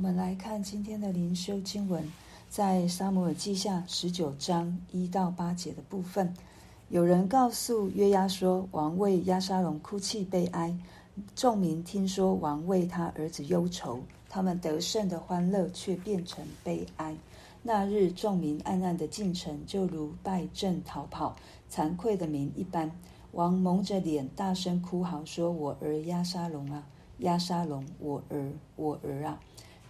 我们来看今天的灵修经文，在撒母耳记下十九章一到八节的部分，有人告诉约押说，王为押沙龙哭泣悲哀，众民听说王为他儿子忧愁，他们得胜的欢乐却变成悲哀。那日众民暗暗的进城，就如败阵逃跑、惭愧的民一般。王蒙着脸，大声哭嚎，说：“我儿押沙龙啊，押沙龙，我儿，我儿啊！”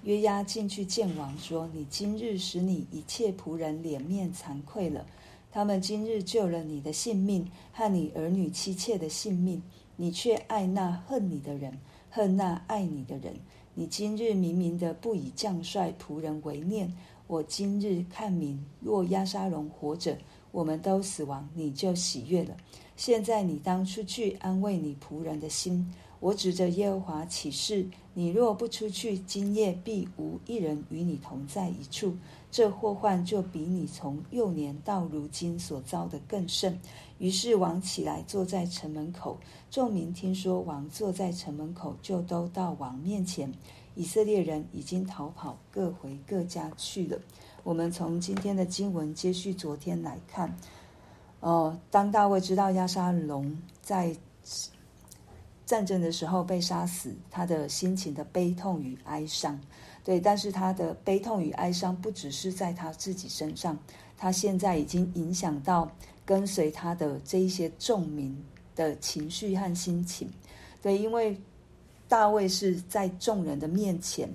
约押进去见王，说：“你今日使你一切仆人脸面惭愧了。他们今日救了你的性命和你儿女妻妾的性命，你却爱那恨你的人，恨那爱你的人。你今日明明的不以将帅仆人为念。我今日看明，若押沙龙活着，我们都死亡，你就喜悦了。”现在你当出去安慰你仆人的心。我指着耶和华起誓：你若不出去，今夜必无一人与你同在一处。这祸患就比你从幼年到如今所遭的更甚。于是王起来坐在城门口，众民听说王坐在城门口，就都到王面前。以色列人已经逃跑，各回各家去了。我们从今天的经文接续昨天来看。哦，当大卫知道押沙龙在战争的时候被杀死，他的心情的悲痛与哀伤，对，但是他的悲痛与哀伤不只是在他自己身上，他现在已经影响到跟随他的这一些众民的情绪和心情，对，因为大卫是在众人的面前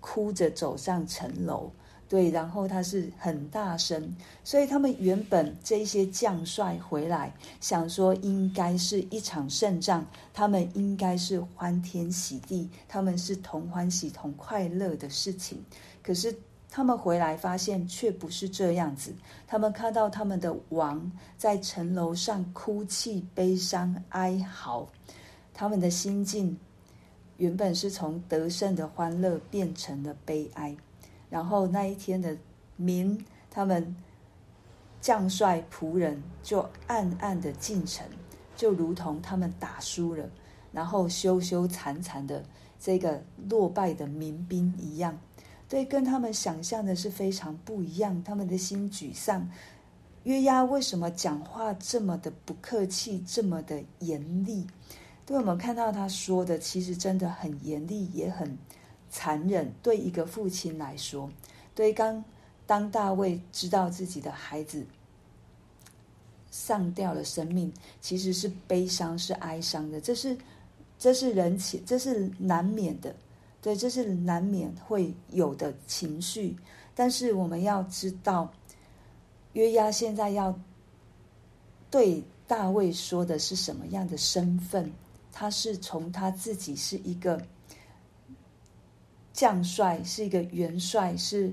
哭着走上城楼。对，然后他是很大声，所以他们原本这些将帅回来，想说应该是一场胜仗，他们应该是欢天喜地，他们是同欢喜同快乐的事情。可是他们回来发现却不是这样子，他们看到他们的王在城楼上哭泣、悲伤、哀嚎，他们的心境原本是从得胜的欢乐变成了悲哀。然后那一天的民，他们将帅仆人就暗暗的进城，就如同他们打输了，然后羞羞惭惭的这个落败的民兵一样，对，跟他们想象的是非常不一样。他们的心沮丧。约押为什么讲话这么的不客气，这么的严厉？对，我们看到他说的，其实真的很严厉，也很。残忍，对一个父亲来说，对刚当大卫知道自己的孩子上吊了生命，其实是悲伤，是哀伤的。这是这是人情，这是难免的，对，这是难免会有的情绪。但是我们要知道，约押现在要对大卫说的是什么样的身份？他是从他自己是一个。将帅是一个元帅，是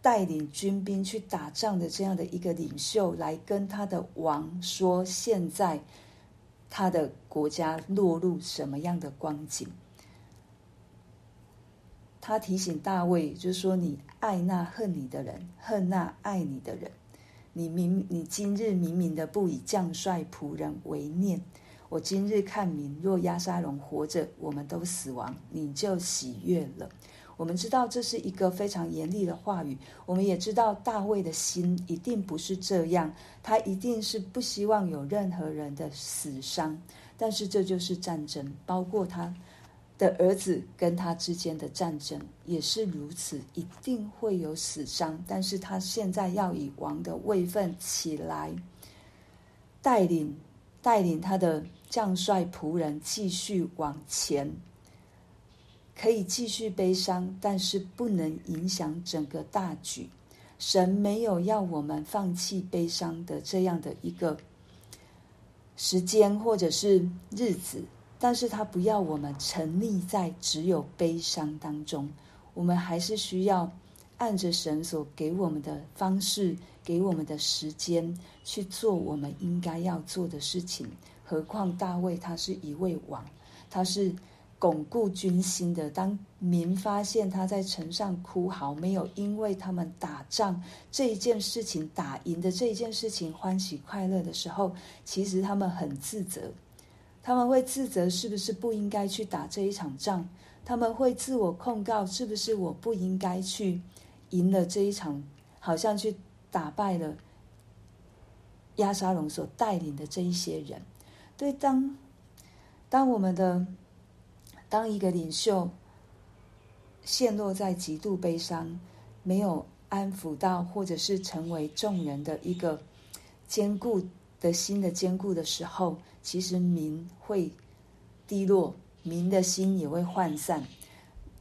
带领军兵去打仗的这样的一个领袖，来跟他的王说，现在他的国家落入什么样的光景？他提醒大卫，就是说：“你爱那恨你的人，恨那爱你的人。你明，你今日明明的不以将帅仆人为念。我今日看明，若押沙龙活着，我们都死亡，你就喜悦了。”我们知道这是一个非常严厉的话语，我们也知道大卫的心一定不是这样，他一定是不希望有任何人的死伤。但是这就是战争，包括他的儿子跟他之间的战争也是如此，一定会有死伤。但是他现在要以王的位分起来，带领带领他的将帅仆人继续往前。可以继续悲伤，但是不能影响整个大局。神没有要我们放弃悲伤的这样的一个时间或者是日子，但是他不要我们沉溺在只有悲伤当中。我们还是需要按着神所给我们的方式，给我们的时间去做我们应该要做的事情。何况大卫他是一位王，他是。巩固军心的。当民发现他在城上哭嚎，没有因为他们打仗这一件事情打赢的这一件事情欢喜快乐的时候，其实他们很自责，他们会自责是不是不应该去打这一场仗？他们会自我控告，是不是我不应该去赢了这一场，好像去打败了亚沙龙所带领的这一些人？对，当当我们的当一个领袖陷落在极度悲伤，没有安抚到，或者是成为众人的一个坚固的心的坚固的时候，其实民会低落。民的心也会涣散，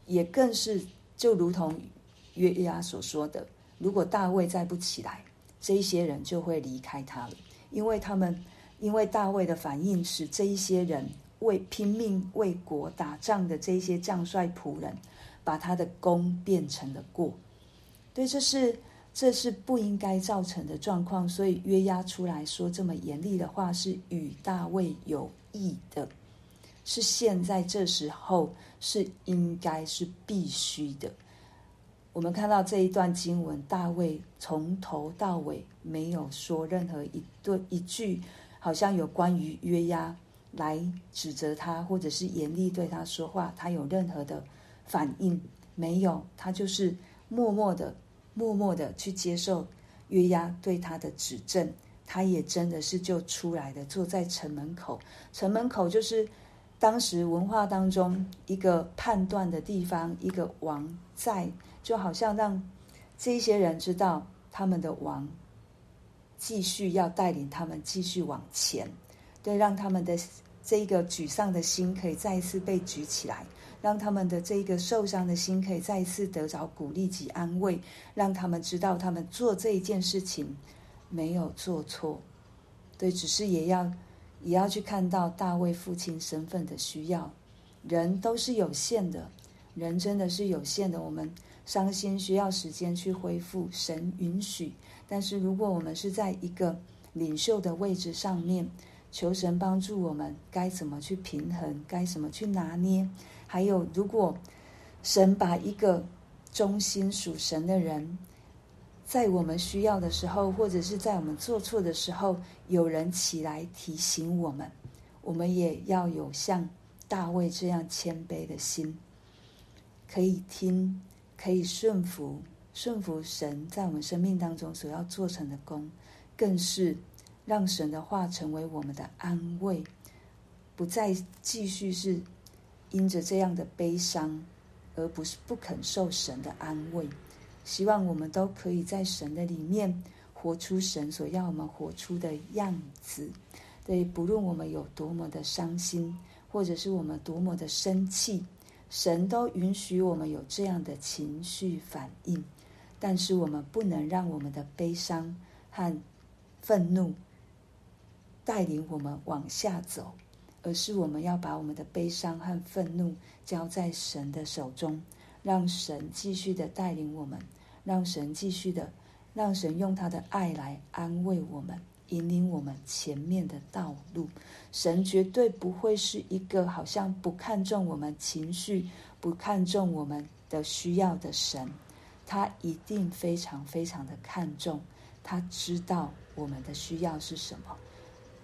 也更是就如同约押所说的：如果大卫再不起来，这一些人就会离开他了，因为他们因为大卫的反应，使这一些人为拼命为国打仗的这些将帅仆人，把他的功变成了过。对，这是这是不应该造成的状况，所以约押出来说这么严厉的话，是与大卫有益的。是现在这时候是应该是必须的。我们看到这一段经文，大卫从头到尾没有说任何一对一句，好像有关于约押来指责他，或者是严厉对他说话，他有任何的反应没有？他就是默默的、默默的去接受约押对他的指正。他也真的是就出来的，坐在城门口。城门口就是。当时文化当中一个判断的地方，一个王在，就好像让这些人知道他们的王继续要带领他们继续往前，对，让他们的这个沮丧的心可以再一次被举起来，让他们的这个受伤的心可以再一次得着鼓励及安慰，让他们知道他们做这一件事情没有做错，对，只是也要。也要去看到大卫父亲身份的需要，人都是有限的，人真的是有限的。我们伤心需要时间去恢复，神允许。但是如果我们是在一个领袖的位置上面，求神帮助我们，该怎么去平衡，该怎么去拿捏？还有，如果神把一个忠心属神的人，在我们需要的时候，或者是在我们做错的时候，有人起来提醒我们，我们也要有像大卫这样谦卑的心，可以听，可以顺服，顺服神在我们生命当中所要做成的工，更是让神的话成为我们的安慰，不再继续是因着这样的悲伤，而不是不肯受神的安慰。希望我们都可以在神的里面活出神所要我们活出的样子。对，不论我们有多么的伤心，或者是我们多么的生气，神都允许我们有这样的情绪反应。但是我们不能让我们的悲伤和愤怒带领我们往下走，而是我们要把我们的悲伤和愤怒交在神的手中。让神继续的带领我们，让神继续的，让神用他的爱来安慰我们，引领我们前面的道路。神绝对不会是一个好像不看重我们情绪、不看重我们的需要的神，他一定非常非常的看重。他知道我们的需要是什么，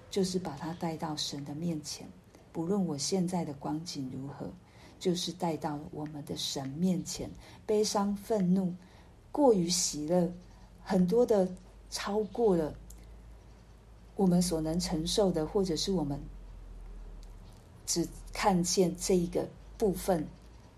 就是把他带到神的面前，不论我现在的光景如何。就是带到我们的神面前，悲伤、愤怒、过于喜乐，很多的超过了我们所能承受的，或者是我们只看见这一个部分，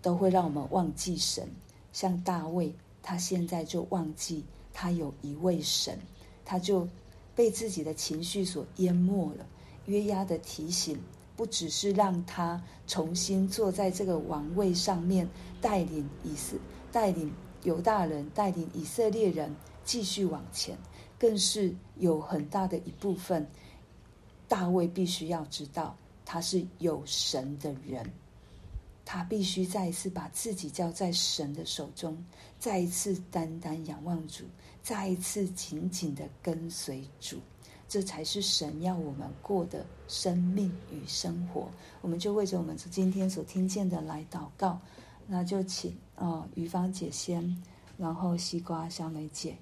都会让我们忘记神。像大卫，他现在就忘记他有一位神，他就被自己的情绪所淹没了。约押的提醒。不只是让他重新坐在这个王位上面，带领以色带领犹大人，带领以色列人继续往前，更是有很大的一部分，大卫必须要知道他是有神的人，他必须再一次把自己交在神的手中，再一次单单仰望主，再一次紧紧的跟随主。这才是神要我们过的生命与生活。我们就为着我们今天所听见的来祷告。那就请哦，于芳姐先，然后西瓜小美姐。